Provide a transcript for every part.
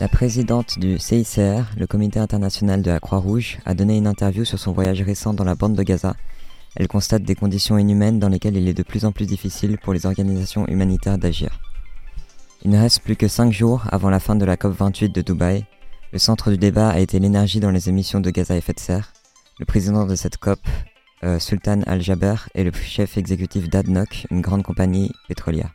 La présidente du CICR, le Comité international de la Croix-Rouge, a donné une interview sur son voyage récent dans la bande de Gaza. Elle constate des conditions inhumaines dans lesquelles il est de plus en plus difficile pour les organisations humanitaires d'agir. Il ne reste plus que 5 jours avant la fin de la COP28 de Dubaï. Le centre du débat a été l'énergie dans les émissions de gaz à effet de serre. Le président de cette COP, euh, Sultan Al-Jaber, est le chef exécutif d'ADNOC, une grande compagnie pétrolière.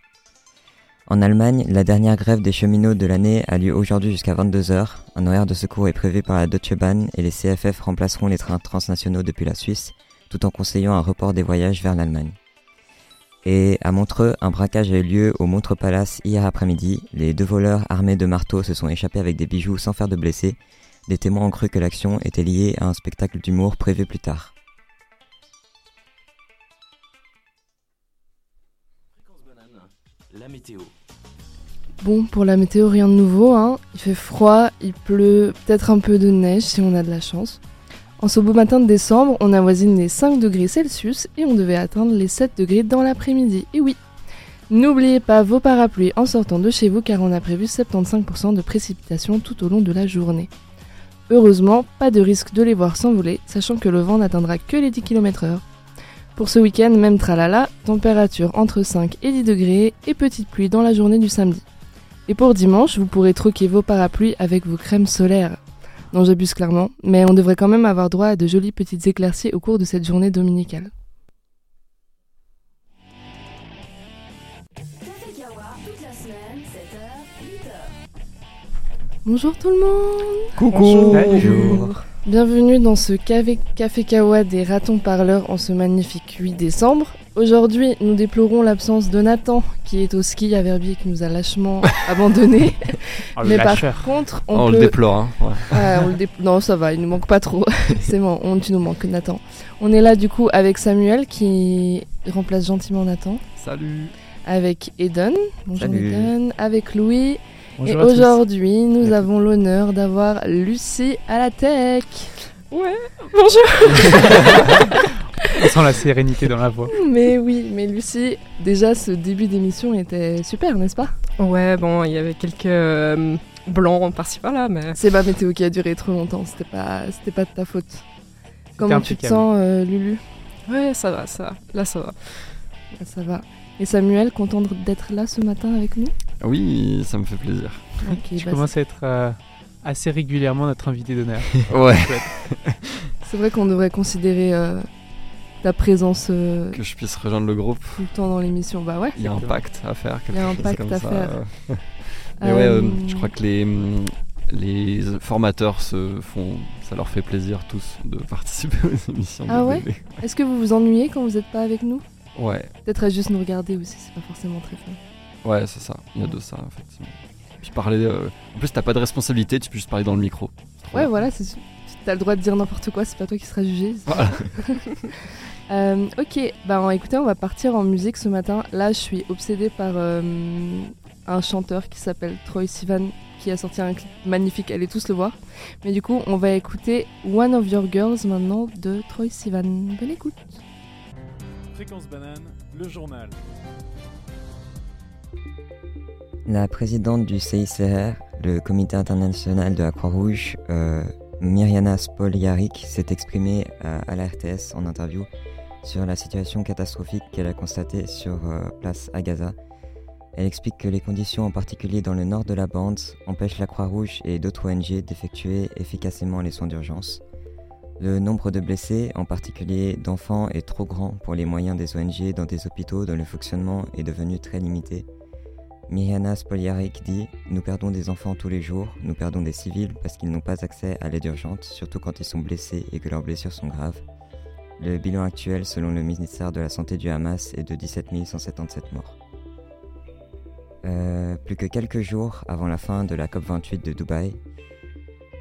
En Allemagne, la dernière grève des cheminots de l'année a lieu aujourd'hui jusqu'à 22h. Un horaire de secours est prévu par la Deutsche Bahn et les CFF remplaceront les trains transnationaux depuis la Suisse, tout en conseillant un report des voyages vers l'Allemagne. Et à Montreux, un braquage a eu lieu au Montreux Palace hier après-midi. Les deux voleurs armés de marteaux se sont échappés avec des bijoux sans faire de blessés. Des témoins ont cru que l'action était liée à un spectacle d'humour prévu plus tard. La météo. Bon, pour la météo, rien de nouveau. Hein. Il fait froid, il pleut, peut-être un peu de neige si on a de la chance. En ce beau matin de décembre, on avoisine les 5 degrés Celsius et on devait atteindre les 7 degrés dans l'après-midi. Et oui, n'oubliez pas vos parapluies en sortant de chez vous car on a prévu 75% de précipitations tout au long de la journée. Heureusement, pas de risque de les voir s'envoler, sachant que le vent n'atteindra que les 10 km/h. Pour ce week-end, même tralala, température entre 5 et 10 degrés et petite pluie dans la journée du samedi. Et pour dimanche, vous pourrez troquer vos parapluies avec vos crèmes solaires. Non, j'abuse clairement, mais on devrait quand même avoir droit à de jolies petites éclaircies au cours de cette journée dominicale. Café Kawa, toute la semaine, 7h, 8h. Bonjour tout le monde Coucou Bonjour. Bienvenue dans ce café, café Kawa des ratons parleurs en ce magnifique 8 décembre. Aujourd'hui, nous déplorons l'absence de Nathan qui est au ski à Verbier qui nous a lâchement abandonnés. Oh, le Mais par contre, on Oh, on peut... le déplore, hein. ouais. Ouais, on le dé- Non, ça va, il nous manque pas trop. C'est bon, on, tu nous manques, Nathan. On est là du coup avec Samuel qui remplace gentiment Nathan, Salut. avec Eden, bonjour Salut. Eden, avec Louis. Bonjour et aujourd'hui, nous avons l'honneur d'avoir Lucie à la tech. On sent la sérénité dans la voix. Mais oui, mais Lucie, déjà ce début d'émission était super, n'est-ce pas? Ouais, bon, il y avait quelques euh, blancs par-ci par-là, mais C'est ma météo qui a duré trop longtemps, c'était pas, c'était pas de ta faute. Comment tu te sens, euh, Lulu? Ouais, ça va, ça va. Là, ça va. Ça va. Et Samuel, content d'être là ce matin avec nous? Oui, ça me fait plaisir. Ok, Tu bah, commences à être euh, assez régulièrement notre invité d'honneur. Ouais. c'est vrai qu'on devrait considérer euh, ta présence euh, Que je puisse rejoindre le groupe. tout le temps dans l'émission. Bah ouais. Il y a un pacte à faire. Il y a un pacte à ça. faire. Mais ouais, euh, Euh, je crois que les, hum, les formateurs se font, ça leur fait plaisir tous de participer aux émissions Ah de ouais bébé. Est-ce que vous vous ennuyez quand vous n'êtes pas avec nous? Ouais, Peut-être à juste nous regarder aussi, c'est pas forcément très fun. Ouais, c'est ça. Il y a de ça, effectivement. Puis parler. euh, En plus, t'as pas de responsabilité, tu peux juste parler dans le micro. C'est trop Ouais, bien. voilà, c'est t'as le droit de dire n'importe quoi, c'est pas toi qui seras jugé. Voilà. Euh, ok, bah écoutez, on va partir en musique ce matin. Là, je suis obsédée par euh, un chanteur qui s'appelle Troy Sivan, qui a sorti un clip magnifique. Allez tous le voir. Mais du coup, on va écouter One of Your Girls maintenant de Troy Sivan. Bonne écoute. Fréquence banane, le journal. La présidente du CICR, le Comité international de la Croix-Rouge, euh, Myriana Spoljaric, s'est exprimée à, à la RTS en interview sur la situation catastrophique qu'elle a constatée sur euh, place à Gaza. Elle explique que les conditions, en particulier dans le nord de la bande, empêchent la Croix-Rouge et d'autres ONG d'effectuer efficacement les soins d'urgence. Le nombre de blessés, en particulier d'enfants, est trop grand pour les moyens des ONG dans des hôpitaux dont le fonctionnement est devenu très limité. Myriana Spoljaric dit Nous perdons des enfants tous les jours, nous perdons des civils parce qu'ils n'ont pas accès à l'aide urgente, surtout quand ils sont blessés et que leurs blessures sont graves. Le bilan actuel, selon le ministère de la Santé du Hamas, est de 17 177 morts. Euh, plus que quelques jours avant la fin de la COP28 de Dubaï,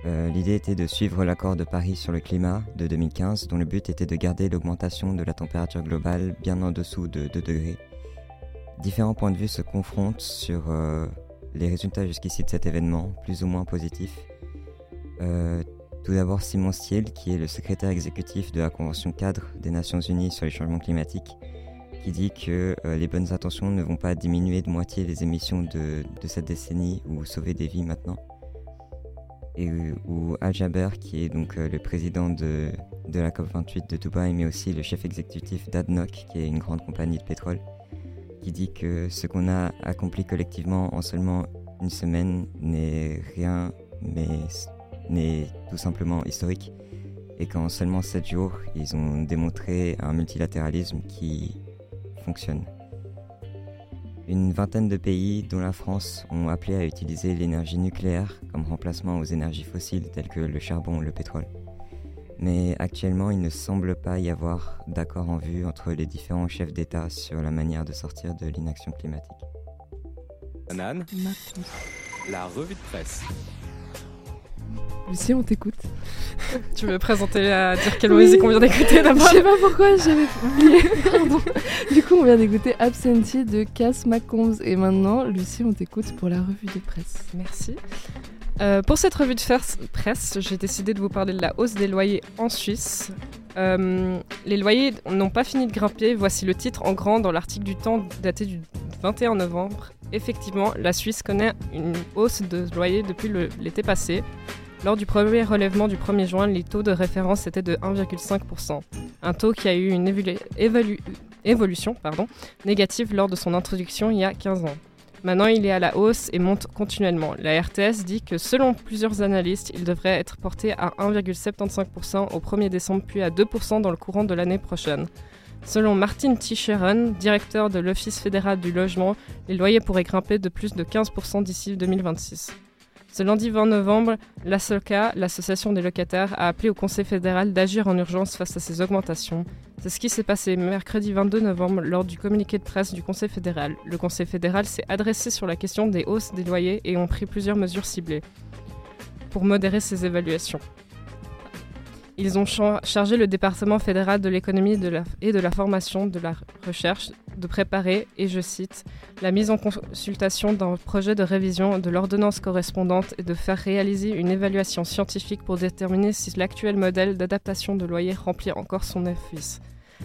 euh, l'idée était de suivre l'accord de Paris sur le climat de 2015, dont le but était de garder l'augmentation de la température globale bien en dessous de 2 degrés Différents points de vue se confrontent sur euh, les résultats jusqu'ici de cet événement, plus ou moins positifs. Euh, tout d'abord, Simon Stiel, qui est le secrétaire exécutif de la Convention cadre des Nations Unies sur les changements climatiques, qui dit que euh, les bonnes intentions ne vont pas diminuer de moitié les émissions de, cette décennie ou sauver des vies maintenant. Et ou Al Jaber, qui est donc le président de, de la COP28 de Dubaï, mais aussi le chef exécutif d'ADNOC, qui est une grande compagnie de pétrole, qui dit que ce qu'on a accompli collectivement en seulement une semaine n'est rien, mais n'est tout simplement historique. Et qu'en seulement 7 jours, ils ont démontré un multilatéralisme qui fonctionne. Une vingtaine de pays, dont la France, ont appelé à utiliser l'énergie nucléaire comme remplacement aux énergies fossiles telles que le charbon ou le pétrole. Mais actuellement, il ne semble pas y avoir d'accord en vue entre les différents chefs d'État sur la manière de sortir de l'inaction climatique. Banane, la revue de presse. Lucie, on t'écoute. Tu veux présenter la... dire quelle Oui. musique on vient d'écouter Je d'abord sais pas pourquoi j'avais oublié. Pardon. Du coup, on vient d'écouter Absentee de Cass McCombs. Et maintenant, Lucie, on t'écoute pour la revue de presse. Merci. Euh, pour cette revue de fer- presse, j'ai décidé de vous parler de la hausse des loyers en Suisse. Euh, les loyers n'ont pas fini de grimper, voici le titre en grand dans l'article du temps daté du 21 novembre. Effectivement, la Suisse connaît une hausse de loyers depuis l'été passé. Lors du premier relèvement du 1er juin, les taux de référence étaient de 1,5%. Un taux qui a eu une évolu- évolu- évolution négative lors de son introduction il y a 15 ans. Maintenant, il est à la hausse et monte continuellement. La RTS dit que selon plusieurs analystes, il devrait être porté à 1,75% au 1er décembre puis à 2% dans le courant de l'année prochaine. Selon Martin Ticheren, directeur de l'Office fédéral du logement, les loyers pourraient grimper de plus de 15% d'ici 2026. Ce lundi 20 novembre, l'ASOCA, l'association des locataires, a appelé au Conseil fédéral d'agir en urgence face à ces augmentations. C'est ce qui s'est passé mercredi 22 novembre lors du communiqué de presse du Conseil fédéral. Le Conseil fédéral s'est adressé sur la question des hausses des loyers et ont pris plusieurs mesures ciblées pour modérer ces évaluations. Ils ont cha- chargé le département fédéral de l'économie et de la formation de la recherche de préparer, et je cite, la mise en consultation d'un projet de révision de l'ordonnance correspondante et de faire réaliser une évaluation scientifique pour déterminer si l'actuel modèle d'adaptation de loyer remplit encore son office.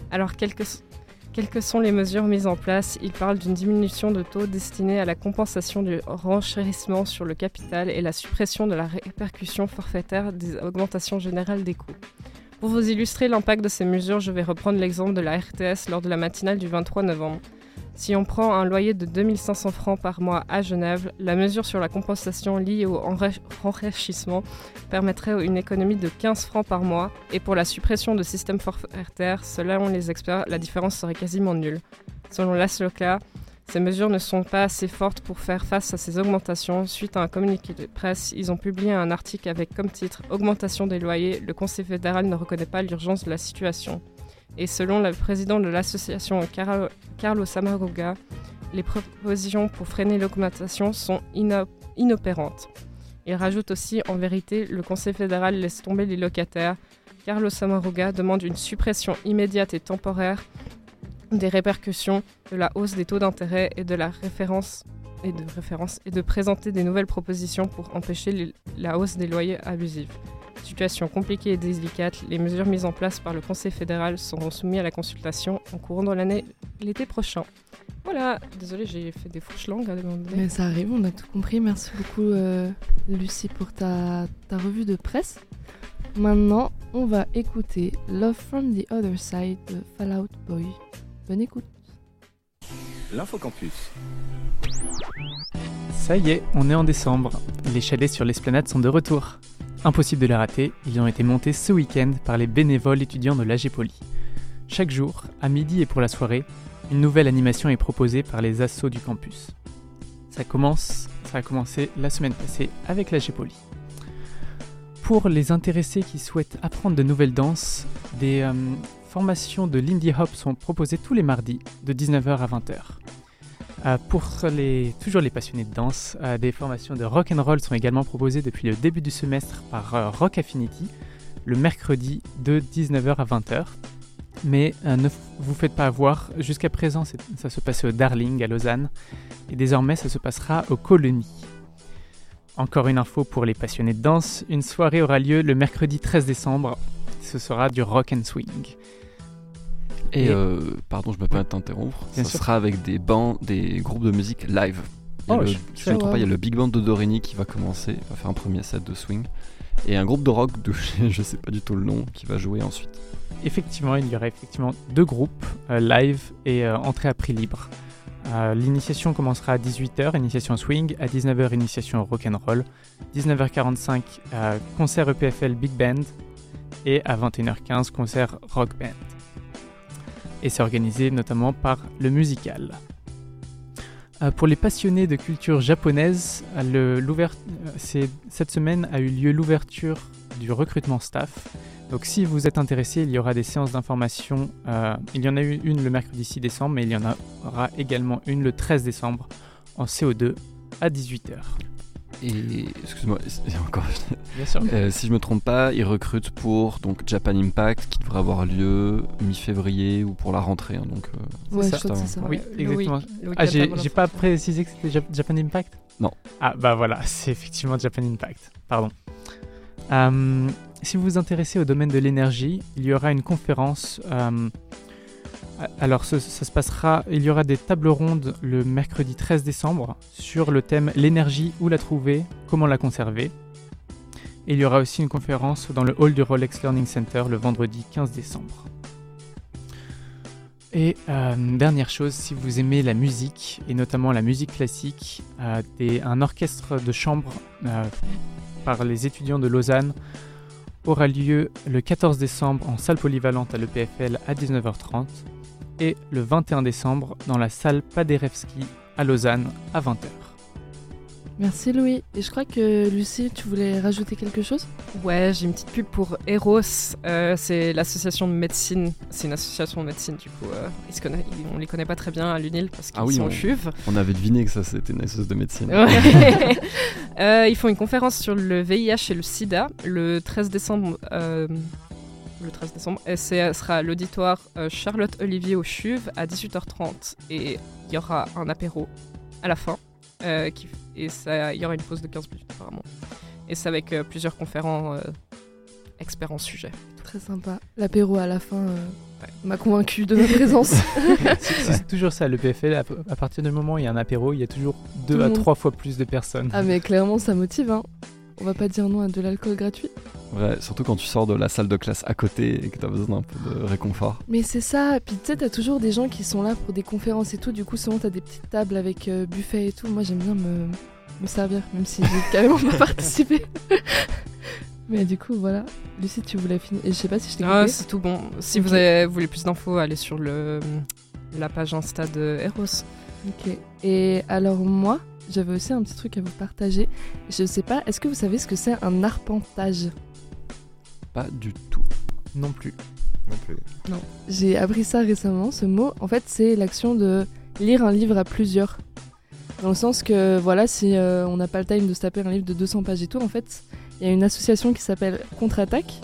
Alors, quelles que, quelles que sont les mesures mises en place Il parle d'une diminution de taux destinée à la compensation du renchérissement sur le capital et la suppression de la répercussion forfaitaire des augmentations générales des coûts. Pour vous illustrer l'impact de ces mesures, je vais reprendre l'exemple de la RTS lors de la matinale du 23 novembre. Si on prend un loyer de 2500 francs par mois à Genève, la mesure sur la compensation liée au enrichissement permettrait une économie de 15 francs par mois, et pour la suppression de systèmes forfaitaires, selon les experts, la différence serait quasiment nulle. Selon l'ASLOCA, ces mesures ne sont pas assez fortes pour faire face à ces augmentations. Suite à un communiqué de presse, ils ont publié un article avec comme titre Augmentation des loyers, le Conseil fédéral ne reconnaît pas l'urgence de la situation. Et selon le président de l'association Carlo- Carlo Samaruga, les propositions pour freiner l'augmentation sont ino- inopérantes. Il rajoute aussi, en vérité, le Conseil fédéral laisse tomber les locataires. Carlos Samaruga demande une suppression immédiate et temporaire des répercussions de la hausse des taux d'intérêt et de la référence et de référence de présenter des nouvelles propositions pour empêcher la hausse des loyers abusifs. Situation compliquée et délicate, les mesures mises en place par le Conseil fédéral seront soumises à la consultation en courant de l'année l'été prochain. Voilà, désolé, j'ai fait des fourches langues à demander. Mais ça arrive, on a tout compris. Merci beaucoup, euh, Lucie, pour ta, ta revue de presse. Maintenant, on va écouter Love from the Other Side de Fallout Boy. Bonne écoute. L'infocampus. Ça y est, on est en décembre. Les chalets sur l'esplanade sont de retour. Impossible de les rater, ils ont été montés ce week-end par les bénévoles étudiants de l'AG Poly. Chaque jour, à midi et pour la soirée, une nouvelle animation est proposée par les assos du campus. Ça commence, ça a commencé la semaine passée avec l'AG Poly. Pour les intéressés qui souhaitent apprendre de nouvelles danses, des euh, formations de Lindy Hop sont proposées tous les mardis de 19h à 20h. Euh, pour les, toujours les passionnés de danse, euh, des formations de rock and roll sont également proposées depuis le début du semestre par euh, Rock Affinity, le mercredi de 19h à 20h. Mais ne vous faites pas avoir, jusqu'à présent ça se passait au Darling à Lausanne, et désormais ça se passera au Colony. Encore une info pour les passionnés de danse, une soirée aura lieu le mercredi 13 décembre, ce sera du rock and swing. Et, Et- euh, pardon, je me permets de t'interrompre. Ça sûr. sera avec des bands, des groupes de musique live. Il Oh, le- si je ne me trompe pas, il y a le Big Band de Doremi qui va commencer, va faire un premier set de swing. Et un groupe de rock de je sais pas du tout le nom qui va jouer ensuite. Effectivement, il y aura effectivement deux groupes, euh, live et euh, entrée à prix libre. Euh, L'initiation commencera à 18h, initiation swing, à 19h, initiation rock'n'roll, 19h45, euh, concert EPFL Big Band, et à 21h15, concert rock band. Et c'est organisé notamment par le musical. Euh, pour les passionnés de culture japonaise, euh, cette semaine a eu lieu l'ouverture du recrutement staff. Donc si vous êtes intéressé, il y aura des séances d'information. euh, il y en a eu une le mercredi 6 décembre, mais il y en aura également une le 13 décembre en CO2 à 18h. Et excuse-moi, il y a encore. Bien sûr. Euh, si je me trompe pas, ils recrutent pour donc Japan Impact qui devrait avoir lieu mi-février ou pour la rentrée. hein, donc euh, Ouais, ça, je. Oui, exactement. le Ah, j'ai pas précisé que c'était Jap- Japan Impact? Non. Ah, bah voilà, c'est effectivement Japan Impact. Pardon. Euh, si vous vous intéressez au domaine de l'énergie, il y aura une conférence. Alors, ça se passera. Il y aura des tables rondes le mercredi 13 décembre sur le thème l'énergie, où la trouver, comment la conserver? Et il y aura aussi une conférence dans le hall du Rolex Learning Center le vendredi 15 décembre. Et euh, dernière chose, si vous aimez la musique, et notamment la musique classique, euh, un orchestre de chambre euh, par les étudiants de Lausanne aura lieu le 14 décembre en salle polyvalente à l'EPFL à 19h30 et le 21 décembre dans la salle Paderewski à Lausanne à 20h. Merci Louis. Et je crois que Lucie, tu voulais rajouter quelque chose? Ouais, j'ai une petite pub pour Eros. Euh, c'est l'association de médecine. C'est une association de médecine, du coup. euh, ils se connaissent, ils- on les connaît pas très bien à l'UNIL parce qu'ils Ah oui, sont on- chuves. on avait deviné que ça c'était une association de médecine. Ouais. Euh, ils font une conférence sur le VIH et le sida le 13 décembre. Euh, le 13 décembre. Et ce sera à l'auditoire euh, Charlotte Olivier au Chuve à 18h30. Et il y aura un apéro à la fin. euh, qui- et ça- il y aura une pause de 15 minutes apparemment. Et c'est avec euh, plusieurs conférents euh, experts en sujet. Très sympa. L'apéro à la fin euh, Ouais. m'a convaincu de ma présence. C'est toujours ça, le PFL, à, à partir du moment où il y a un apéro, il y a toujours deux à monde. trois fois plus de personnes. ah mais clairement ça motive hein. On va pas dire non à de l'alcool gratuit. Ouais, surtout quand tu sors de la salle de classe à côté et que t'as besoin d'un peu de réconfort. Mais c'est ça, puis tu sais, t'as toujours des gens qui sont là pour des conférences et tout, du coup souvent t'as des petites tables avec euh, buffet et tout, moi j'aime bien me, me servir, même si j'ai carrément pas participé. Mais du coup voilà, Lucie tu voulais finir, et je sais pas si je t'ai Ah, c'est tout bon. Si Ok. vous avez, vous voulez plus d'infos, allez sur le, la page Insta de Eros. Ok, et alors moi, j'avais aussi un petit truc à vous partager, je sais pas, est-ce que vous savez ce que c'est un arpentage? Pas du tout. Non plus. Non plus. J'ai appris ça récemment, ce mot. En fait, c'est l'action de lire un livre à plusieurs. Dans le sens que, voilà, si euh, on n'a pas le time de se taper un livre de 200 pages et tout, en fait, il y a une association qui s'appelle Contre-Attaque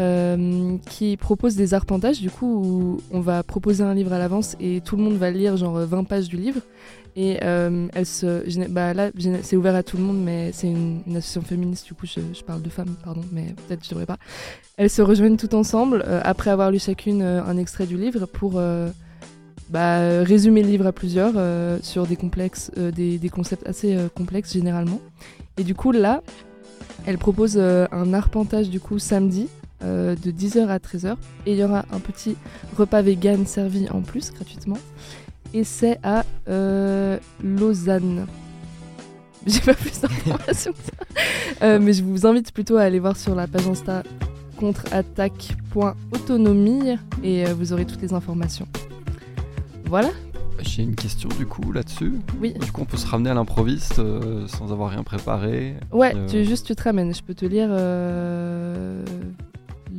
euh, qui propose des arpentages, du coup, où on va proposer un livre à l'avance et tout le monde va lire genre 20 pages du livre. Et euh, elle se, bah là, c'est ouvert à tout le monde, mais c'est une, association féministe, du coup, je, parle de femmes, pardon, mais peut-être je devrais pas. Elles se rejoignent toutes ensemble euh, après avoir lu chacune euh, un extrait du livre pour euh, bah, euh, résumer le livre à plusieurs euh, sur des, complexes, euh, des, concepts assez euh, complexes généralement. Et du coup là, elle propose euh, un arpentage du coup samedi euh, de 10h à 13h et il y aura un petit repas vegan servi en plus gratuitement. Et c'est à euh, Lausanne. J'ai pas plus d'informations que ça. Euh, mais je vous invite plutôt à aller voir sur la page Insta contre-attaque.autonomie et vous aurez toutes les informations. Voilà, J'ai une question du coup là-dessus. oui. Du coup, on peut se ramener à l'improviste euh, sans avoir rien préparé. Ouais, Euh, tu, juste tu te ramènes. Je peux te lire euh,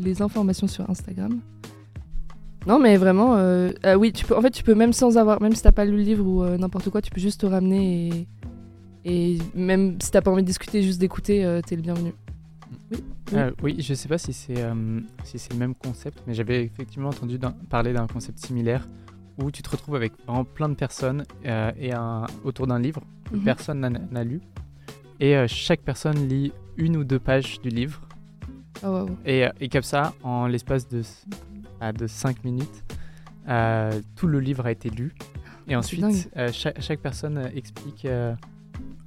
les informations sur Instagram. Non, mais vraiment, euh, ah oui, tu peux. En fait, tu peux même sans avoir, même si t'as pas lu le livre ou euh, n'importe quoi, tu peux juste te ramener et et même si t'as pas envie de discuter, juste d'écouter, euh, t'es le bienvenu. Oui. Euh, oui, je sais pas si c'est si c'est le même concept, mais j'avais effectivement entendu parler d'un concept similaire où tu te retrouves avec vraiment plein de personnes et un, autour d'un livre que Mhm. personne n'a- lu. Et chaque personne lit une ou deux pages du livre. Ah. Et, euh, et comme ça, en l'espace de, ah, de 5 minutes, Euh, tout le livre a été lu. Et ensuite, dingue. euh, chaque, chaque personne explique euh,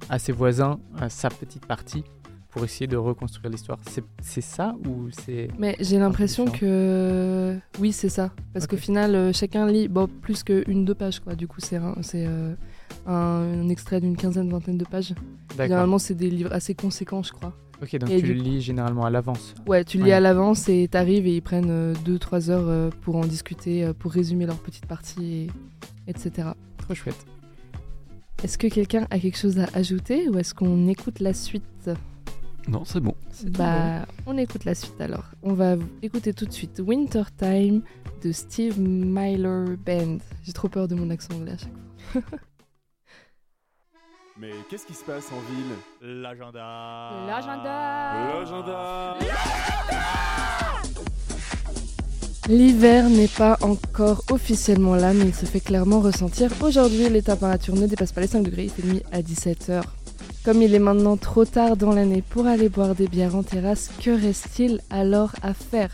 à ses voisins sa petite partie pour essayer de reconstruire l'histoire. C'est ça ou c'est... Mais j'ai l'impression que oui, c'est ça. Parce qu'au final, chacun lit bon, plus qu'une, deux pages. Quoi. Du coup, c'est un, un, un extrait d'une quinzaine, vingtaine de pages. Généralement, c'est des livres assez conséquents, je crois. Ok, donc Et tu le lis généralement à l'avance. Ouais, tu lis Ouais. à l'avance et t'arrives et ils prennent 2-3 heures euh, pour en discuter, euh, pour résumer leur petite partie, et, etc. Trop chouette. Est-ce que quelqu'un a quelque chose à ajouter ou est-ce qu'on écoute la suite? Non, c'est bon. Bah, on écoute la suite alors. On va écouter tout de suite Winter Time de Steve Myler Band. J'ai trop peur de mon accent anglais à chaque fois. Mais qu'est-ce qui se passe en ville L'agenda. L'agenda. L'agenda L'hiver n'est pas encore officiellement là, mais il se fait clairement ressentir. Aujourd'hui, les températures ne dépassent pas les 5 degrés, il fait nuit à 17h. Comme il est maintenant trop tard dans l'année pour aller boire des bières en terrasse, que reste-t-il alors à faire?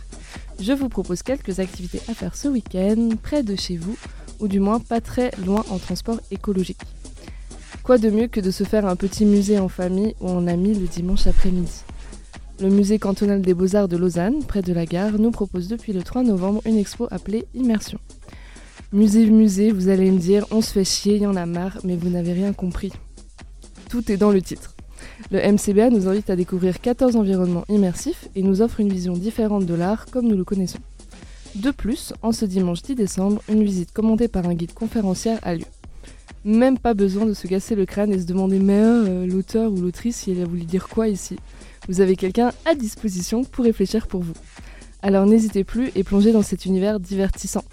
Je vous propose quelques activités à faire ce week-end, près de chez vous, ou du moins pas très loin en transport écologique. Quoi de mieux que de se faire un petit musée en famille ou en amis le dimanche après-midi? Le musée cantonal des beaux-arts de Lausanne, près de la gare, nous propose depuis le 3 novembre une expo appelée Immersion. Musée, musée, vous allez me dire, on se fait chier, il y en a marre, mais vous n'avez rien compris. Tout est dans le titre. Le MCBA nous invite à découvrir 14 environnements immersifs et nous offre une vision différente de l'art comme nous le connaissons. De plus, en ce dimanche 10 décembre, une visite commandée par un guide conférencière a lieu. Même pas besoin de se casser le crâne et se demander mais euh, l'auteur ou l'autrice, il a voulu dire quoi ici vous avez quelqu'un à disposition pour réfléchir pour vous. Alors n'hésitez plus et plongez dans cet univers divertissant.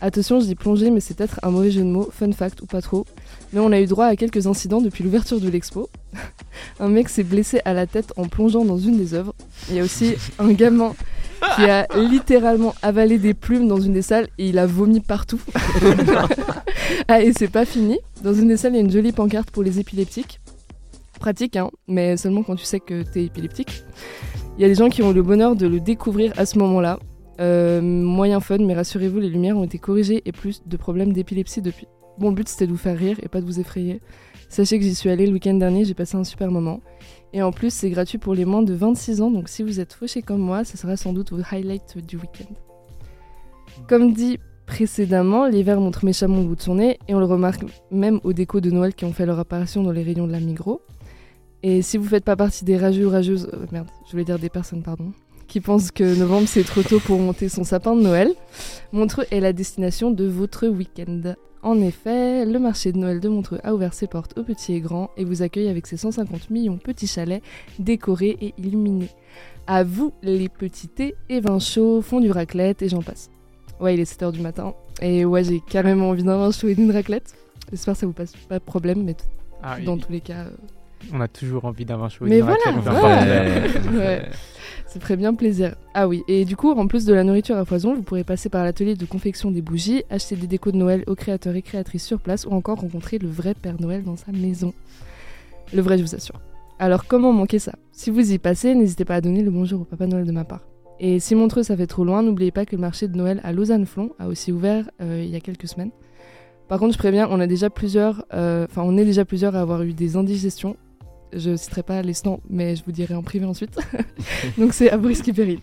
Attention, je dis plonger, mais c'est peut-être un mauvais jeu de mots, fun fact ou pas trop. Mais on a eu droit à quelques incidents depuis l'ouverture de l'expo. un mec s'est blessé à la tête en plongeant dans une des œuvres. Il y a aussi un gamin qui a littéralement avalé des plumes dans une des salles et il a vomi partout. ah, et c'est pas fini. Dans une des salles, il y a une jolie pancarte pour les épileptiques. Pratique, hein, mais seulement quand tu sais que t'es épileptique. Il y a des gens qui ont le bonheur de le découvrir à ce moment-là. Euh, moyen fun, mais rassurez-vous, les lumières ont été corrigées et plus de problèmes d'épilepsie depuis. Bon, le but c'était de vous faire rire et pas de vous effrayer. Sachez que j'y suis allée le week-end dernier, j'ai passé un super moment. Et en plus, c'est gratuit pour les moins de 26 ans, donc si vous êtes fauché comme moi, ça sera sans doute votre highlight du week-end. Comme dit précédemment, l'hiver montre méchamment le bout de son nez, et on le remarque même aux décos de Noël qui ont fait leur apparition dans les rayons de la Migros. Et si vous faites pas partie des rageux ou rageuses, euh, merde, je voulais dire des personnes, pardon, qui pensent que novembre c'est trop tôt pour monter son sapin de Noël, Montreux est la destination de votre week-end. En effet, le marché de Noël de Montreux a ouvert ses portes aux petits et grands et vous accueille avec ses 150 millions petits chalets décorés et illuminés. À vous les petits thés et vins chauds, fondue raclette et j'en passe. Ouais, il est 7h du matin et ouais, j'ai carrément envie d'un vin chaud et d'une raclette. J'espère que ça vous passe pas de problème, mais Ah, dans tous les cas, euh, On a toujours envie d'un vin chaud. et Mais d'une voilà, Ouais. Ouais. Ça ferait bien plaisir. Ah oui, et du coup, en plus de la nourriture à foison, vous pourrez passer par l'atelier de confection des bougies, acheter des décos de Noël aux créateurs et créatrices sur place ou encore rencontrer le vrai Père Noël dans sa maison. Le vrai, je vous assure. Alors, comment manquer ça? Si vous y passez, n'hésitez pas à donner le bonjour au Papa Noël de ma part. Et si Montreux ça fait trop loin, n'oubliez pas que le marché de Noël à Lausanne-Flon a aussi ouvert euh, il y a quelques semaines. Par contre, je préviens, on a déjà plusieurs, euh, on est déjà plusieurs à avoir eu des indigestions. Je citerai pas les stands, mais je vous dirai en privé ensuite. Donc c'est à vous risque et péril.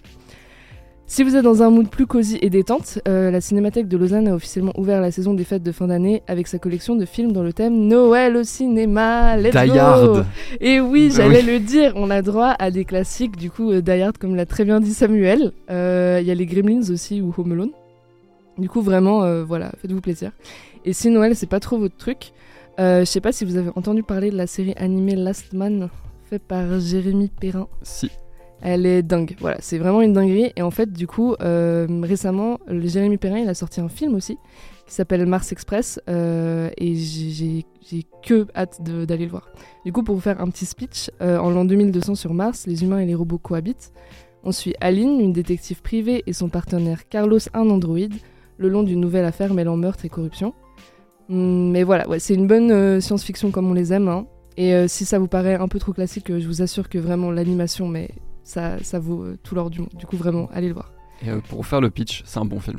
Si vous êtes dans un mood plus cosy et détente, euh, la Cinémathèque de Lausanne a officiellement ouvert la saison des fêtes de fin d'année avec sa collection de films dans le thème Noël au cinéma. Let's Die go Hard. Et oui, j'allais oui. le dire, on a droit à des classiques, du coup, euh, Die Hard, comme l'a très bien dit Samuel. Euh, Il y a les Gremlins aussi ou Home Alone. Du coup, vraiment, euh, voilà, faites-vous plaisir. Et si Noël, c'est pas trop votre truc, je sais pas si vous avez entendu parler de la série animée Last Man, faite par Jérémy Perrin. Si. Elle est dingue, voilà, c'est vraiment une dinguerie. Et en fait, du coup, euh, récemment, Jérémy Perrin, il a sorti un film aussi qui s'appelle Mars Express euh, et j'ai- que hâte d'aller le voir. Du coup, pour vous faire un petit speech, euh, en l'an 2200 sur Mars, les humains et les robots cohabitent. On suit Aline, une détective privée, et son partenaire Carlos, un androïde, le long d'une nouvelle affaire mêlant meurtre et corruption. Hum, mais voilà, c'est une bonne science-fiction comme on les aime. hein. Et si ça vous paraît un peu trop classique, je vous assure que vraiment l'animation, mais ça, ça vaut euh, tout l'or du monde. Du coup, vraiment, allez le voir. Et euh, pour faire le pitch, c'est un bon film.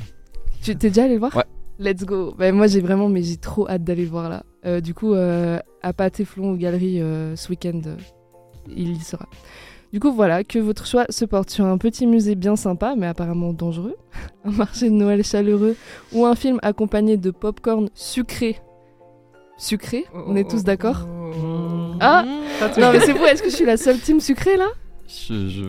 Tu t'es déjà allé le voir? Ouais. Let's go. Bah, moi, j'ai vraiment, mais j'ai trop hâte d'aller le voir là. Euh, du coup, euh, à Pâté-Flon aux Galeries euh, ce week-end, euh, il y sera. Du coup, voilà, que votre choix se porte sur un petit musée bien sympa, mais apparemment dangereux, un marché de Noël chaleureux ou un film accompagné de popcorn sucré. Sucré? On est tous d'accord? Ah Non, mais c'est vous, est-ce que je suis la seule team sucrée là? Je, je...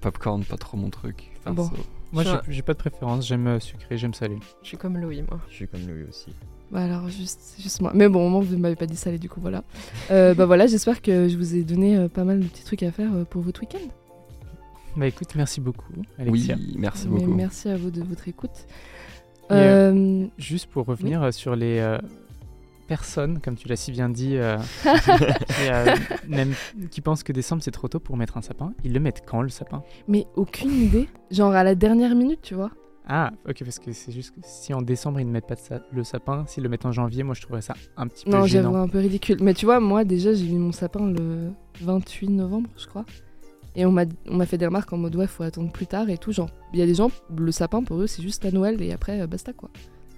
Popcorn, pas trop mon truc. Bon. perso. Moi, j'ai j'ai pas de préférence. J'aime euh, sucré, j'aime salé. Je suis comme Louis, moi. Je suis comme lui aussi. Bah alors, juste, juste moi. Mais bon, au moment, vous ne m'avez pas dit salé, du coup, voilà. Euh, bah voilà, j'espère que je vous ai donné euh, pas mal de petits trucs à faire euh, pour votre week-end. Bah écoute, merci beaucoup, Oui, Alexia. merci Mais beaucoup. merci à vous de votre écoute. Et, Juste pour revenir sur les euh, personnes, comme tu l'as si bien dit, euh, qui, euh, n'aiment- qui pensent que décembre c'est trop tôt pour mettre un sapin, ils le mettent quand le sapin? Mais aucune idée. Genre à la dernière minute, tu vois. Ah, ok, parce que c'est juste que si en décembre ils ne mettent pas sa- le sapin, s'ils le mettent en janvier, moi je trouverais ça un petit peu Non, j'avoue gênant. un peu ridicule. Mais tu vois, moi déjà, j'ai mis mon sapin le 28 novembre, je crois. Et on m'a on m'a fait des remarques en mode ouais, faut attendre plus tard et tout. Genre, il y a des gens, le sapin pour eux, c'est juste à Noël et après, euh, basta quoi.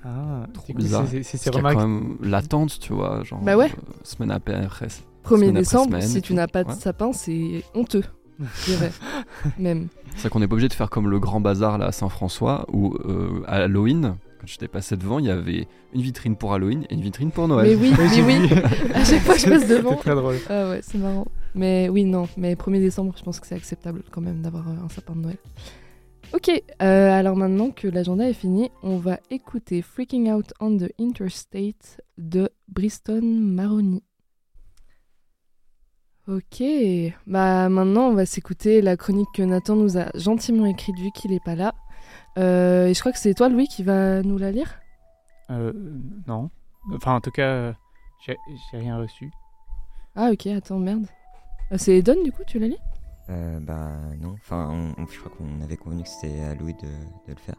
Ah, Trop bizarre. c'est- c'est- c'est remarques. quand même l'attente, tu vois. Genre, Bah ouais. euh, semaine après, après. 1er Semaine après décembre, semaine si tu n'as pas de Ouais. sapin, c'est honteux. Je dirais. Même. C'est vrai qu'on n'est pas obligé de faire comme le grand bazar là à Saint-François où euh, à Halloween, quand j'étais passé devant, il y avait une vitrine pour Halloween et une vitrine pour Noël. Mais oui, mais oui. À chaque fois que je passe devant. très drôle. Ah ouais, c'est marrant. Mais oui, non, mais 1er décembre, je pense que c'est acceptable quand même d'avoir euh, un sapin de Noël. Ok, euh, alors maintenant que l'agenda est fini, on va écouter Freaking Out on the Interstate de Briston Maroni. Ok, bah maintenant on va s'écouter la chronique que Nathan nous a gentiment écrite vu qu'il est pas là. Euh, et je crois que c'est toi Louis qui va nous la lire? Euh, non. Enfin, en tout cas, j'ai j'ai rien reçu. Ah ok, attends, merde. Euh, c'est Eden du coup, tu la lis? Euh, bah non, enfin on- on- je crois qu'on avait convenu que c'était à Louis de, de le faire.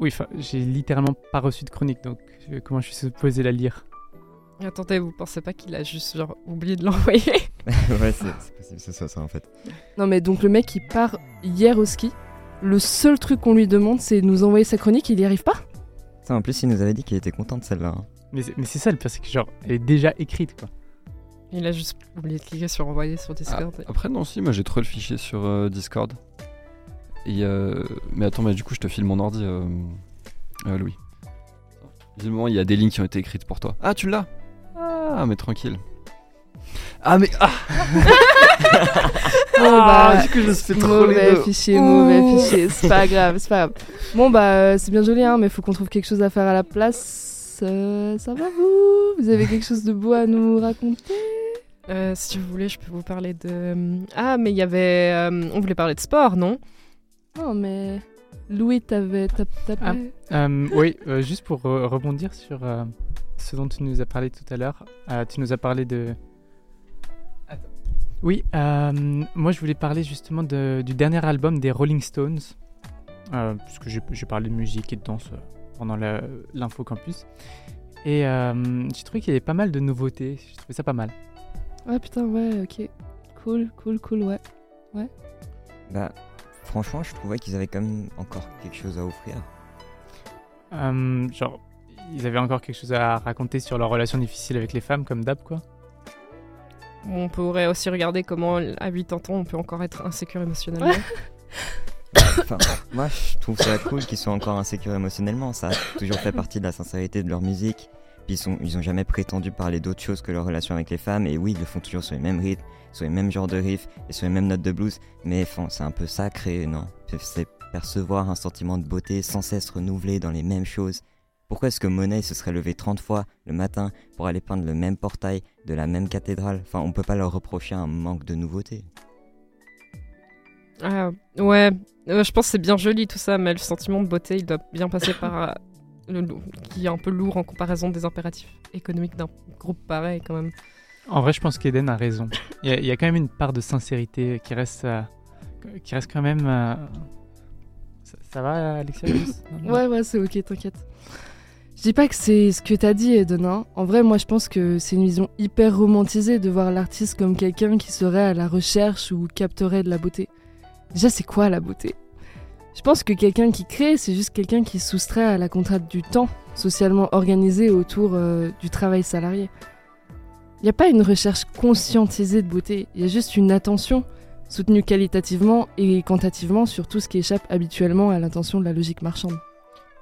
Oui, enfin, j'ai littéralement pas reçu de chronique, donc euh, comment je suis supposé la lire? Attendez, vous pensez pas qu'il a juste genre oublié de l'envoyer? Ouais, c'est c'est possible que ce soit ça en fait. Non mais donc le mec il part hier au ski. Le seul truc qu'on lui demande c'est de nous envoyer sa chronique, il y arrive pas Ça, en plus, il nous avait dit qu'il était content de celle-là. hein. Mais c'est mais c'est ça le pire, c'est que genre, elle est déjà écrite, quoi. Il a juste oublié de cliquer sur envoyer sur Ah, Discord. après, non, si, moi j'ai trouvé le fichier sur euh, Discord. Et, euh, Mais attends, mais du coup, je te file mon ordi, euh, euh, Louis. Visiblement, il y a des lignes qui ont été écrites pour toi. Ah, tu l'as? Ah, mais tranquille. Ah, mais. Ah, Bon, bah, du coup, je me suis fait trop les mauvais deux. fichier, Ouh. mauvais fichier, c'est pas grave, c'est pas grave. Bon bah euh, c'est bien joli hein, mais faut qu'on trouve quelque chose à faire à la place. Euh, ça va vous? Vous avez quelque chose de beau à nous raconter? Euh, si vous voulez, je peux vous parler de. Ah, mais il y avait. euh, On voulait parler de sport, non? Non mais Louis t'avais t'as Ah. Euh, oui, euh, juste pour euh, rebondir sur euh, ce dont tu nous as parlé tout à l'heure, euh, tu nous as parlé de. Attends. Oui, euh, moi je voulais parler justement de- du dernier album des Rolling Stones, euh, puisque j'ai j'ai parlé de musique et de danse euh, pendant la- l'info campus. Et euh, j'ai trouvé qu'il y avait pas mal de nouveautés, j'ai trouvé ça pas mal. Ah putain ouais ok. Cool, cool, cool ouais. Bah, franchement, je trouvais qu'ils avaient quand même encore quelque chose à offrir. Euh, genre, ils avaient encore quelque chose à raconter sur leur relation difficile avec les femmes, comme d'hab, quoi. On pourrait aussi regarder comment, à 80 ans, on peut encore être insécure émotionnellement. Moi, je trouve ça cool qu'ils soient encore insécures émotionnellement. Ça a toujours fait partie de la sincérité de leur musique. Puis ils, ont jamais prétendu parler d'autre chose que leur relation avec les femmes. Et oui, ils le font toujours sur les mêmes rythmes, sur les mêmes genres de riffs et sur les mêmes notes de blues. Mais c'est un peu sacré, non? C'est percevoir un sentiment de beauté sans cesse renouvelé dans les mêmes choses. Pourquoi est-ce que Monet se serait levé 30 fois le matin pour aller peindre le même portail de la même cathédrale? Enfin, on peut pas leur reprocher un manque de nouveauté. Ah, ouais, Euh, je pense que c'est bien joli tout ça, mais le sentiment de beauté, il doit bien passer par. euh, le, qui est un peu lourd en comparaison des impératifs économiques d'un groupe pareil, quand même. En vrai, je pense qu'Eden a raison. Il y, a- il y a quand même une part de sincérité qui reste, euh, qui reste quand même. euh, Ça, ça va, Alexia? Ouais, ouais, c'est ok, t'inquiète. Je dis pas que c'est ce que t'as dit, Eden. hein. En vrai, moi, je pense que c'est une vision hyper romantisée de voir l'artiste comme quelqu'un qui serait à la recherche ou capterait de la beauté. Déjà, c'est quoi la beauté? Je pense que quelqu'un qui crée, c'est juste quelqu'un qui se soustrait à la contrainte du temps socialement organisé autour euh, du travail salarié. Il n'y a pas une recherche conscientisée de beauté, il y a juste une attention soutenue qualitativement et quantitativement sur tout ce qui échappe habituellement à l'intention de la logique marchande.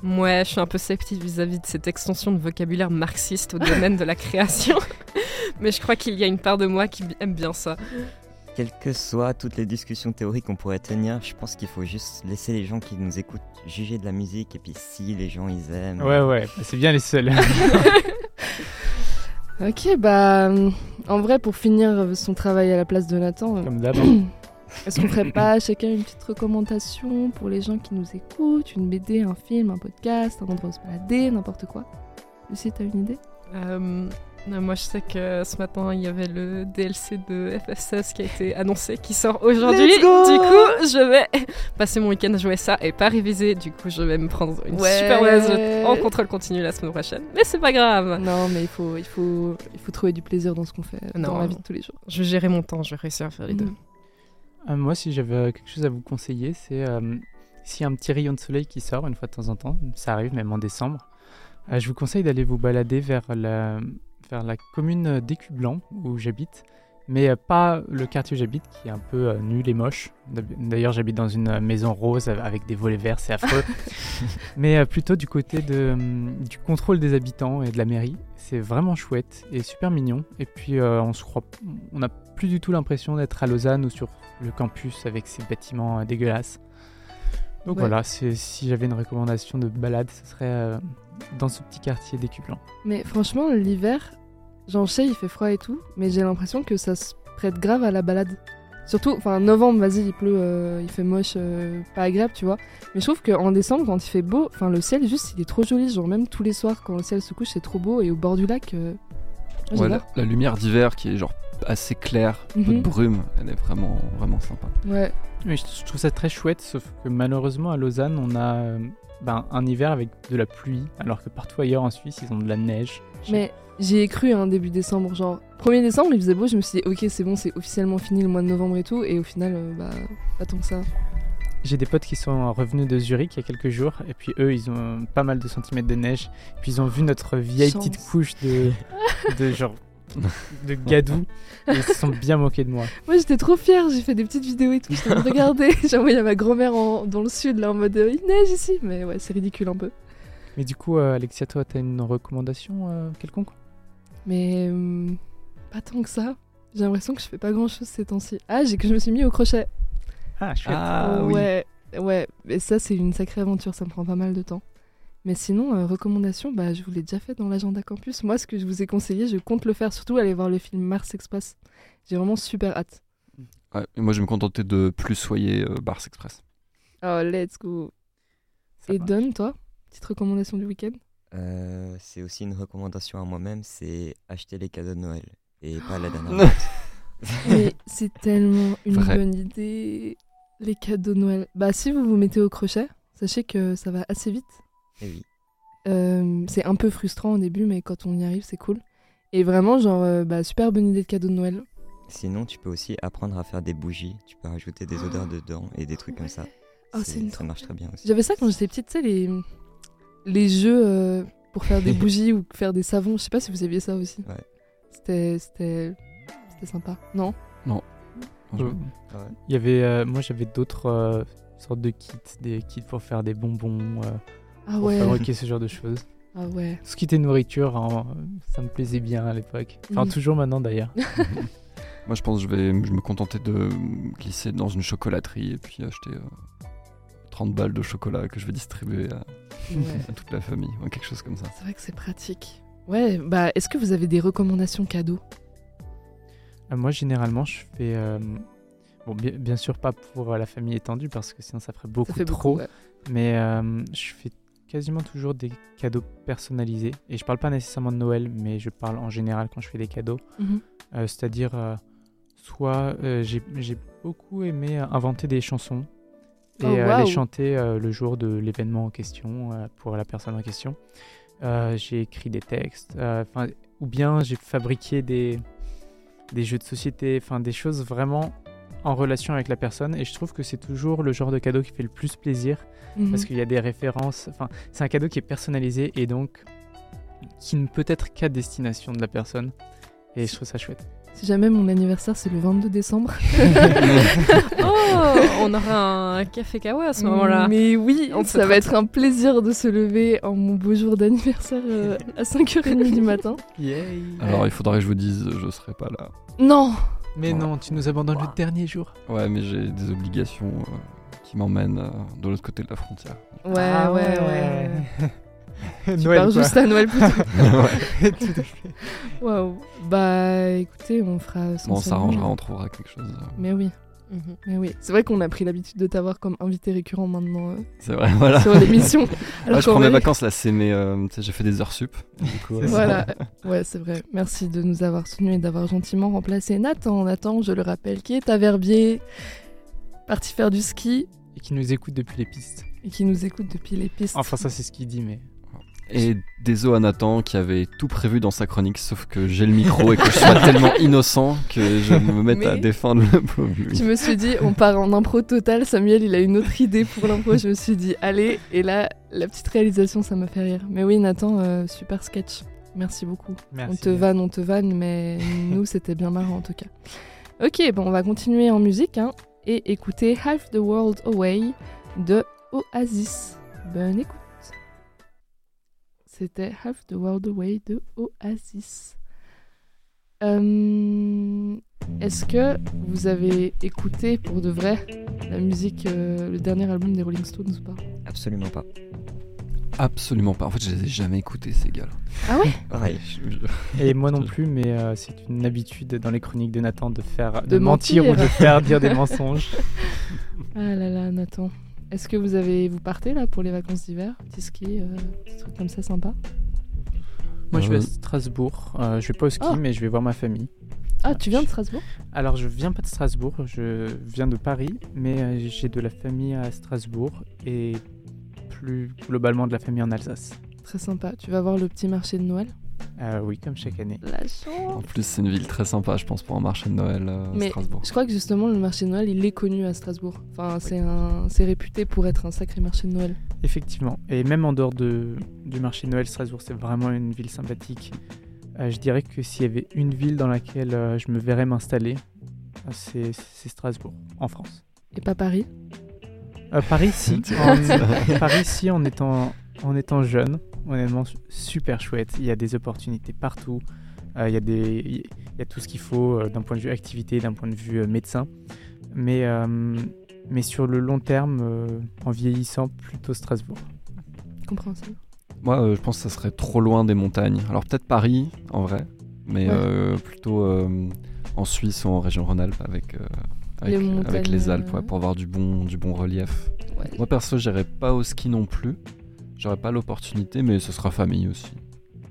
Ouais, je suis un peu sceptique vis-à-vis de cette extension de vocabulaire marxiste au domaine de la création. Mais je crois qu'il y a une part de moi qui aime bien ça. Quelles que soient toutes les discussions théoriques qu'on pourrait tenir, je pense qu'il faut juste laisser les gens qui nous écoutent juger de la musique et puis si les gens ils aiment. Ouais, ouais, bah, c'est bien les seuls. Ok, bah en vrai, pour finir son travail à la place de Nathan, Comme d'hab. est-ce qu'on ferait pas chacun une petite recommandation pour les gens qui nous écoutent Une BD, un film, un podcast, un endroit où se balader, n'importe quoi? Lucie, t'as une idée? Euh, moi, je sais que ce matin, il y avait le DLC de FF16 qui a été annoncé, qui sort aujourd'hui. Du coup, je vais passer mon week-end à jouer ça et pas réviser. Du coup, je vais me prendre une Ouais. super mauvaise en contrôle continu la semaine prochaine. Mais c'est pas grave. Non, mais il faut, il, faut, il faut trouver du plaisir dans ce qu'on fait dans Non. la vie de tous les jours. Je vais gérer mon temps, je vais réussir à faire les deux. Mhm. Euh, moi, si j'avais euh, quelque chose à vous conseiller, c'est euh, s'il y a un petit rayon de soleil qui sort une fois de temps en temps, ça arrive même en décembre, euh, je vous conseille d'aller vous balader vers la, vers la commune d'Écu Blanc où j'habite, mais euh, pas le quartier où j'habite qui est un peu euh, nul et moche. D'ailleurs, j'habite dans une euh, maison rose avec des volets verts, c'est affreux. mais plutôt du côté de, hum, du contrôle des habitants et de la mairie. C'est vraiment chouette et super mignon. Et puis, on se croit, on n'a plus du tout l'impression d'être à Lausanne ou sur le campus avec ces bâtiments dégueulasses. Donc Ouais. voilà, c'est- si j'avais une recommandation de balade, ce serait euh, dans ce petit quartier d'Écu Blanc. Mais franchement, l'hiver, j'en sais, il fait froid et tout, mais j'ai l'impression que ça se prête grave à la balade. Surtout, enfin, novembre, vas-y, il pleut, euh, il fait moche, euh, pas agréable, tu vois. Mais je trouve qu'en décembre, quand il fait beau, enfin, le ciel, juste, il est trop joli. Genre, même tous les soirs, quand le ciel se couche, c'est trop beau. Et au bord du lac, euh, Ouais, la, la lumière d'hiver qui est genre assez claire, un peu de Mhm. brume, elle est vraiment, vraiment sympa. Ouais. Oui, je trouve ça très chouette, sauf que malheureusement à Lausanne, on a euh, ben, un hiver avec de la pluie, alors que partout ailleurs en Suisse, ils ont de la neige. Mais j'y ai cru, hein, début décembre. Genre, 1er décembre, il faisait beau, je me suis dit, ok, c'est bon, c'est officiellement fini le mois de novembre et tout. Et au final, euh, bah, pas tant que ça. J'ai des potes qui sont revenus de Zurich il y a quelques jours, et puis eux, ils ont pas mal de centimètres de neige, puis ils ont vu notre vieille Chance. petite couche de, de genre de gadou, et ils se sont bien moqués de moi. Moi j'étais trop fière, j'ai fait des petites vidéos et tout, j'étais en train de regarder. J'ai envoyé à ma grand-mère dans le sud, là en mode euh, il neige ici. Mais ouais, c'est ridicule un peu. Mais du coup, euh, Alexia, toi, t'as une recommandation euh, quelconque? Mais hum, pas tant que ça. J'ai l'impression que je fais pas grand chose ces temps-ci. Ah, j'ai que je me suis mis au crochet. Ah, chouette. Ah oui. ouais, ouais. Et ça, c'est une sacrée aventure, ça me prend pas mal de temps. Mais sinon, euh, recommandation, bah, je vous l'ai déjà fait dans l'agenda campus. Moi, ce que je vous ai conseillé, je compte le faire, surtout aller voir le film Mars Express. J'ai vraiment super hâte. Ouais, et moi je vais me contenter de plus soyer euh, Bars Express. Oh, let's go. Ça Et va. Don, toi Petite recommandation du week-end? Euh, c'est aussi une recommandation à moi-même, c'est acheter les cadeaux de Noël et pas la dernière. Mais c'est tellement une Vrai. bonne idée. Les cadeaux de Noël. Bah, si vous vous mettez au crochet, sachez que ça va assez vite. Et oui. Euh, c'est un peu frustrant au début, mais quand on y arrive, c'est cool. Et vraiment, genre, euh, bah, super bonne idée de cadeau de Noël. Sinon, tu peux aussi apprendre à faire des bougies. Tu peux rajouter des odeurs dedans et des trucs comme ça. Oh, c'est une ça marche très bien aussi. J'avais ça quand j'étais petite, tu sais, les, les jeux euh, pour faire des bougies ou faire des savons. Je sais pas si vous aviez ça aussi. Ouais. C'était, c'était, c'était sympa. Non? Euh, Ouais. Il y avait, euh, moi, j'avais d'autres euh, sortes de kits, des kits pour faire des bonbons, euh, Ah pour ouais. fabriquer ce genre de choses. Ah ouais. Tout ce qui était nourriture, hein, ça me plaisait bien à l'époque. Enfin, toujours maintenant d'ailleurs. Moi je pense que je vais je me contenter de glisser dans une chocolaterie et puis acheter euh, 30 balles de chocolat que je vais distribuer à, Ouais. à toute la famille, ou quelque chose comme ça. C'est vrai que c'est pratique. Ouais, bah, est-ce que vous avez des recommandations cadeaux? Euh, moi, généralement, je fais. euh, Bon, bien, bien sûr, pas pour euh, la famille étendue, parce que sinon, ça ferait beaucoup Ça fait trop. beaucoup. ouais. Mais euh, je fais quasiment toujours des cadeaux personnalisés. Et je parle pas nécessairement de Noël, mais je parle en général quand je fais des cadeaux. Mhm. Euh, C'est-à-dire, euh, soit euh, j'ai beaucoup aimé inventer des chansons et Oh, les chanter le jour de l'événement en question pour la personne en question. J'ai écrit des textes, ou bien j'ai fabriqué des, des jeux de société, enfin des choses vraiment en relation avec la personne et je trouve que c'est toujours le genre de cadeau qui fait le plus plaisir Mhm. parce qu'il y a des références. Enfin, c'est un cadeau qui est personnalisé et donc qui ne peut être qu'à destination de la personne. Et je trouve ça chouette. Si jamais mon anniversaire c'est le 22 décembre. Oh, on aura un café kawa à ce moment-là. Mais oui, On ça va être un plaisir de se lever en mon beau jour d'anniversaire euh, à 5h30 du matin. Alors il faudrait que je vous dise, je serai pas là. Non Mais non, tu nous abandonnes le dernier jour. Ouais, mais j'ai des obligations euh, qui m'emmènent euh, de l'autre côté de la frontière. Ouais, Ah ouais, ouais. Tu Noël, pars quoi. juste à Noël plutôt. ouais. Tout à fait. Waouh. Bah écoutez, on fera Bon, on s'arrangera, on trouvera quelque chose. Mais oui, Mhm. mais oui. C'est vrai qu'on a pris l'habitude de t'avoir comme invité récurrent maintenant euh, C'est vrai, voilà. sur l'émission. Ah, je qu'en prends mes vacances là, c'est mes. euh, j'ai fait des heures sup. Du coup, euh. Voilà, ouais, c'est vrai. Merci de nous avoir soutenus et d'avoir gentiment remplacé Nathan. Nathan, je le rappelle, qui est à Verbier, parti faire du ski Et qui nous écoute depuis les pistes. et qui nous écoute depuis les pistes. Enfin, ça, c'est ce qu'il dit, mais. Et désolé à Nathan qui avait tout prévu dans sa chronique, sauf que j'ai le micro et que je sois tellement innocent que je me mette à défendre le pauvre lui. Je me suis dit, on part en impro total. Samuel, il a une autre idée pour l'impro. Je me suis dit, allez. Et là, la petite réalisation, ça m'a fait rire. Mais oui, Nathan, euh, super sketch. Merci beaucoup. Merci. On te vanne, on te vanne, mais nous, c'était bien marrant en tout cas. Ok, bon, on va continuer en musique hein, et écouter Half the World Away de Oasis. Bonne écoute. C'était Half the World Away de Oasis. Euh, Est-ce que vous avez écouté pour de vrai la musique, euh, le dernier album des Rolling Stones ou pas? Absolument pas. Absolument pas. En fait, je les ai jamais écoutés ces gars. Ah ouais? Pareil. Et moi non plus, mais euh, c'est une habitude dans les chroniques de Nathan de faire de, De mentir, mentir. ou de faire dire des mensonges. Ah là là, Nathan. Est-ce que vous avez vous partez là pour les vacances d'hiver? Petit ski, euh, petit truc comme ça sympa? Moi, je vais à Euh. Strasbourg. Euh, je vais pas au ski, Oh. mais je vais voir ma famille. Ah, tu viens de Strasbourg? Alors, je viens pas de Strasbourg, je viens de Paris, mais euh, j'ai de la famille à Strasbourg et plus globalement de la famille en Alsace. Très sympa. Tu vas voir le petit marché de Noël? Euh, oui, comme chaque année. La En plus, c'est une ville très sympa, je pense, pour un marché de Noël euh, à Mais Strasbourg. je crois que justement le marché de Noël, il est connu à Strasbourg. Enfin, c'est un, c'est réputé pour être un sacré marché de Noël. Effectivement. Et même en dehors de, du marché de Noël, Strasbourg, c'est vraiment une ville sympathique. Euh, je dirais que s'il y avait une ville dans laquelle euh, je me verrais m'installer, c'est c'est Strasbourg, en France. Et pas Paris? Euh, Paris, si. En- Paris, si, en étant, en étant jeune, honnêtement, su- super chouette. Il y a des opportunités partout. Euh, il, y a des, il y a tout ce qu'il faut euh, d'un point de vue activité, d'un point de vue euh, médecin. Mais, euh, mais sur le long terme, euh, en vieillissant, plutôt Strasbourg. Compréhensible. Moi, euh, je pense que ça serait trop loin des montagnes. Alors peut-être Paris, en vrai, mais Ouais. euh, plutôt euh, en Suisse ou en région Rhône-Alpes avec, euh, avec, Les avec montagnes, les Alpes, ouais, pour avoir du bon, du bon relief. Ouais. Moi perso, j'irai pas au ski non plus. J'aurais pas l'opportunité, mais ce sera famille aussi.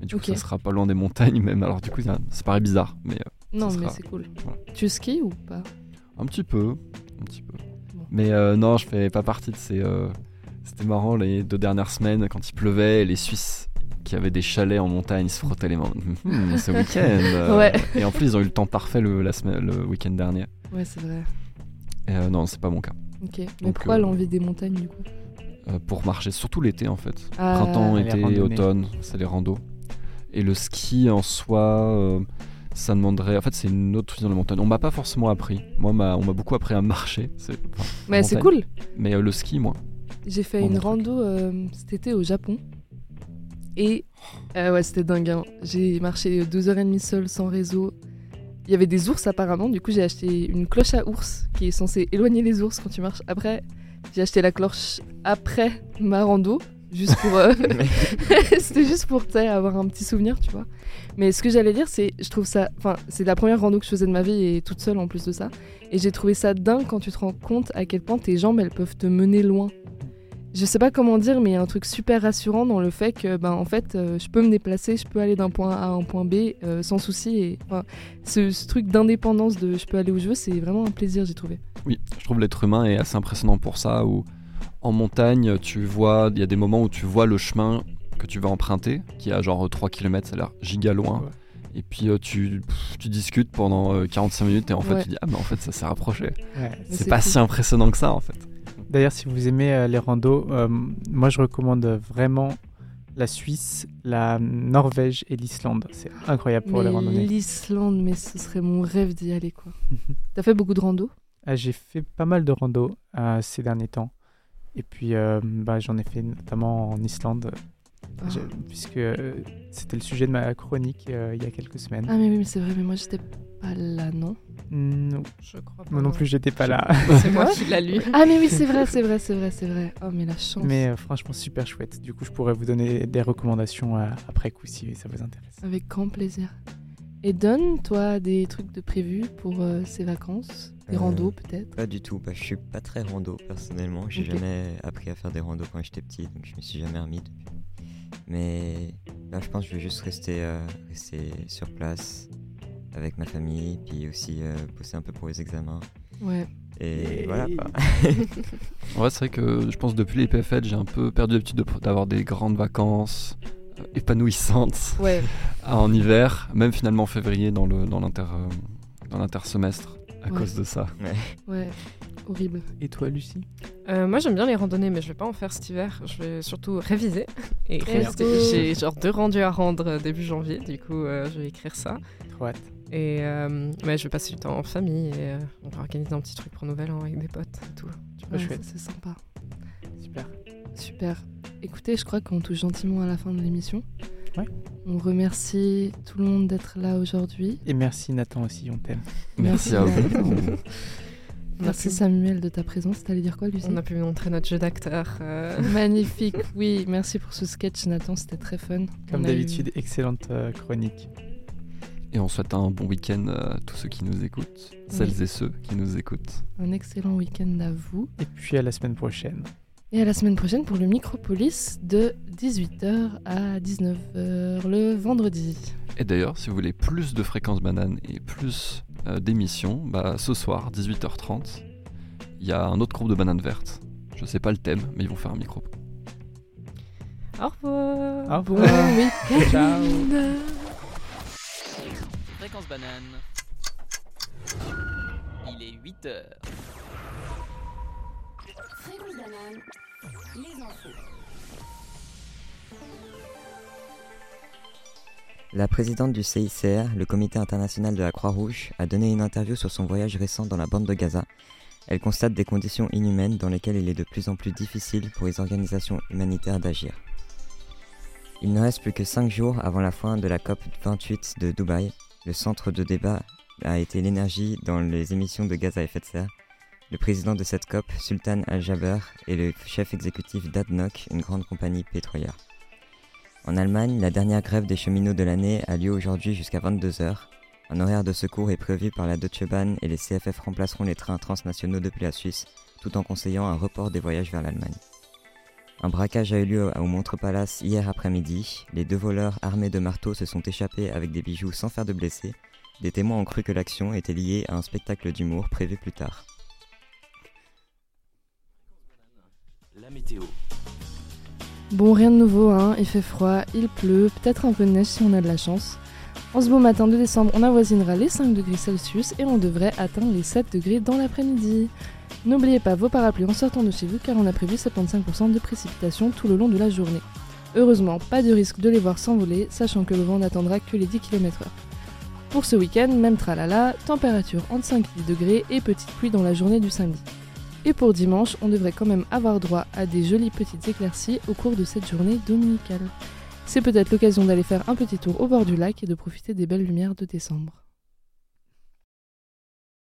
Et du coup, Ok. ça sera pas loin des montagnes même. Alors du coup, ça, ça paraît bizarre, mais euh, Non, mais c'est cool. voilà. Tu skis ou pas? Un petit peu, un petit peu. Bon. Mais euh, non, je fais pas partie de ces. euh, C'était marrant les deux dernières semaines quand il pleuvait, les Suisses qui avaient des chalets en montagne se frottaient les mains. Hum, ce week-end. Ouais. Et en plus, ils ont eu le temps parfait le, la semaine, le week-end dernier. Ouais, c'est vrai. Et euh, non, c'est pas mon cas. Ok. Mais Donc, pourquoi euh, l'envie des montagnes du coup? Euh, pour marcher, surtout l'été en fait. Ah. Printemps, été, automne, c'est les randos. Et le ski en soi, euh, ça demanderait. En fait, c'est une autre vision de la montagne. On m'a pas forcément appris. Moi, on m'a beaucoup appris à marcher. C'est, Mais c'est cool. Mais euh, le ski, moi. J'ai fait une rando cet été au Japon. Et ouais, c'était dingue. hein. J'ai marché deux heures et demie seule, sans réseau. Il y avait des ours apparemment. Du coup, j'ai acheté une cloche à ours qui est censée éloigner les ours quand tu marches. Après, j'ai acheté la cloche après ma rando. Juste pour. euh, C'était juste pour avoir un petit souvenir, tu vois. Mais ce que j'allais dire, c'est. Je trouve ça. Enfin, c'est la première rando que je faisais de ma vie et toute seule en plus de ça. Et j'ai trouvé ça dingue quand tu te rends compte à quel point tes jambes, elles peuvent te mener loin. Je sais pas comment dire, mais il y a un truc super rassurant dans le fait que, ben, en fait, euh, je peux me déplacer, je peux aller d'un point A à un point B euh, sans souci. Et enfin, ce, ce truc d'indépendance de je peux aller où je veux, c'est vraiment un plaisir, j'ai trouvé. Oui, je trouve l'être humain est assez impressionnant pour ça. Où en montagne, tu vois, il y a des moments où tu vois le chemin que tu vas emprunter, qui a genre 3 km, ça a l'air giga loin. Ouais. Et puis euh, tu, pff, tu discutes pendant euh, 45 minutes et en fait Ouais. tu dis ah mais en fait ça s'est rapproché. Ouais. C'est c'est pas cool. si impressionnant que ça en fait. D'ailleurs, si vous aimez euh, les randos, euh, moi je recommande vraiment la Suisse, la Norvège et l'Islande. C'est incroyable pour les randonnées. l'Islande, mais ce serait mon rêve d'y aller quoi. T'as fait beaucoup de rando Ah, J'ai fait pas mal de randos euh, ces derniers temps. Et puis euh, bah, j'en ai fait notamment en Islande, Ah. Puisque euh, c'était le sujet de ma chronique il y a quelques semaines. Ah mais oui, mais c'est vrai, mais moi j'étais pas là, non Non, Je crois pas. moi non plus, j'étais pas là. C'est moi qui l'a lu. Ah mais oui, c'est vrai, c'est vrai, c'est vrai, c'est vrai. Oh mais la chance. Mais euh, franchement, super chouette. Du coup, je pourrais vous donner des recommandations euh, après coup si ça vous intéresse. Avec grand plaisir. Et donne, toi, des trucs de prévus pour euh, ces vacances? Des Euh, randos peut-être? Pas du tout, bah, je suis pas très rando personnellement. J'ai Ok. jamais appris à faire des randos quand j'étais petit, donc je me suis jamais remis depuis. Mais là, je pense que je vais juste rester, euh, rester sur place avec ma famille, puis aussi euh, bosser un peu pour les examens. Ouais. Et voilà quoi. Ouais c'est vrai que je pense depuis les PFL j'ai un peu perdu l'habitude de- d'avoir des grandes vacances euh, épanouissantes Ouais. en hiver, même finalement en février dans le dans l'inter euh, dans l'intersemestre à Ouais. cause de ça. Ouais. Horrible. Et toi, Lucie? Euh, moi j'aime bien les randonnées, mais je vais pas en faire cet hiver. Je vais surtout réviser. Et j'ai genre deux rendus à rendre début janvier, du coup euh, je vais écrire ça. Trop hâte. Et euh, ouais, je vais passer du temps en famille et euh, on va organiser un petit truc pour Nouvel An avec des potes et tout. Ouais, ça, c'est sympa. Super. Super. Écoutez, je crois qu'on touche gentiment à la fin de l'émission. Ouais. On remercie tout le monde d'être là aujourd'hui. Et merci Nathan aussi, on t'aime. Merci, Merci, à vous. Merci pu- Samuel de ta présence. T'allais dire quoi, Lucie? On a pu montrer notre jeu d'acteur. euh, Magnifique, oui. Merci pour ce sketch, Nathan. C'était très fun. Comme eu- d'habitude, excellente chronique. Et on souhaite un bon week-end à tous ceux qui nous écoutent, celles et ceux qui nous écoutent. Un excellent week-end à vous. Et puis à la semaine prochaine. Et à la semaine prochaine pour le Micropolis de 18h à 19h le vendredi. Et d'ailleurs, si vous voulez plus de fréquences bananes et plus euh, d'émissions, bah, ce soir, 18h30, il y a un autre groupe de bananes vertes. Je sais pas le thème, mais ils vont faire un micro. Au revoir. Au Bon revoir. week-end Banane. Il est 8 heures. Fréquence banane, les infos. La présidente du CICR, le Comité international de la Croix-Rouge, a donné une interview sur son voyage récent dans la bande de Gaza. Elle constate des conditions inhumaines dans lesquelles il est de plus en plus difficile pour les organisations humanitaires d'agir. Il ne reste plus que 5 jours avant la fin de la COP 28 de Dubaï. Le centre de débat a été l'énergie dans les émissions de gaz à effet de serre. Le président de cette COP, Sultan Al-Jaber, est le chef exécutif d'ADNOC, une grande compagnie pétrolière. En Allemagne, la dernière grève des cheminots de l'année a lieu aujourd'hui jusqu'à 22h. Un horaire de secours est prévu par la Deutsche Bahn et les CFF remplaceront les trains transnationaux depuis la Suisse, tout en conseillant un report des voyages vers l'Allemagne. Un braquage a eu lieu au Montre Palace hier après-midi. Les deux voleurs armés de marteaux se sont échappés avec des bijoux sans faire de blessés. Des témoins ont cru que l'action était liée à un spectacle d'humour prévu plus tard. La météo. Bon, rien de nouveau, hein. il fait froid, il pleut, peut-être un peu de neige si on a de la chance. En ce beau matin de décembre, on avoisinera les 5 degrés Celsius et on devrait atteindre les 7 degrés dans l'après-midi. N'oubliez pas vos parapluies en sortant de chez vous car on a prévu 75% de précipitations tout le long de la journée. Heureusement, pas de risque de les voir s'envoler, sachant que le vent n'attendra que les 10 km/h. Pour ce week-end, même tralala, température entre 5 et 10 degrés et petite pluie dans la journée du samedi. Et pour dimanche, on devrait quand même avoir droit à des jolies petites éclaircies au cours de cette journée dominicale. C'est peut-être l'occasion d'aller faire un petit tour au bord du lac et de profiter des belles lumières de décembre.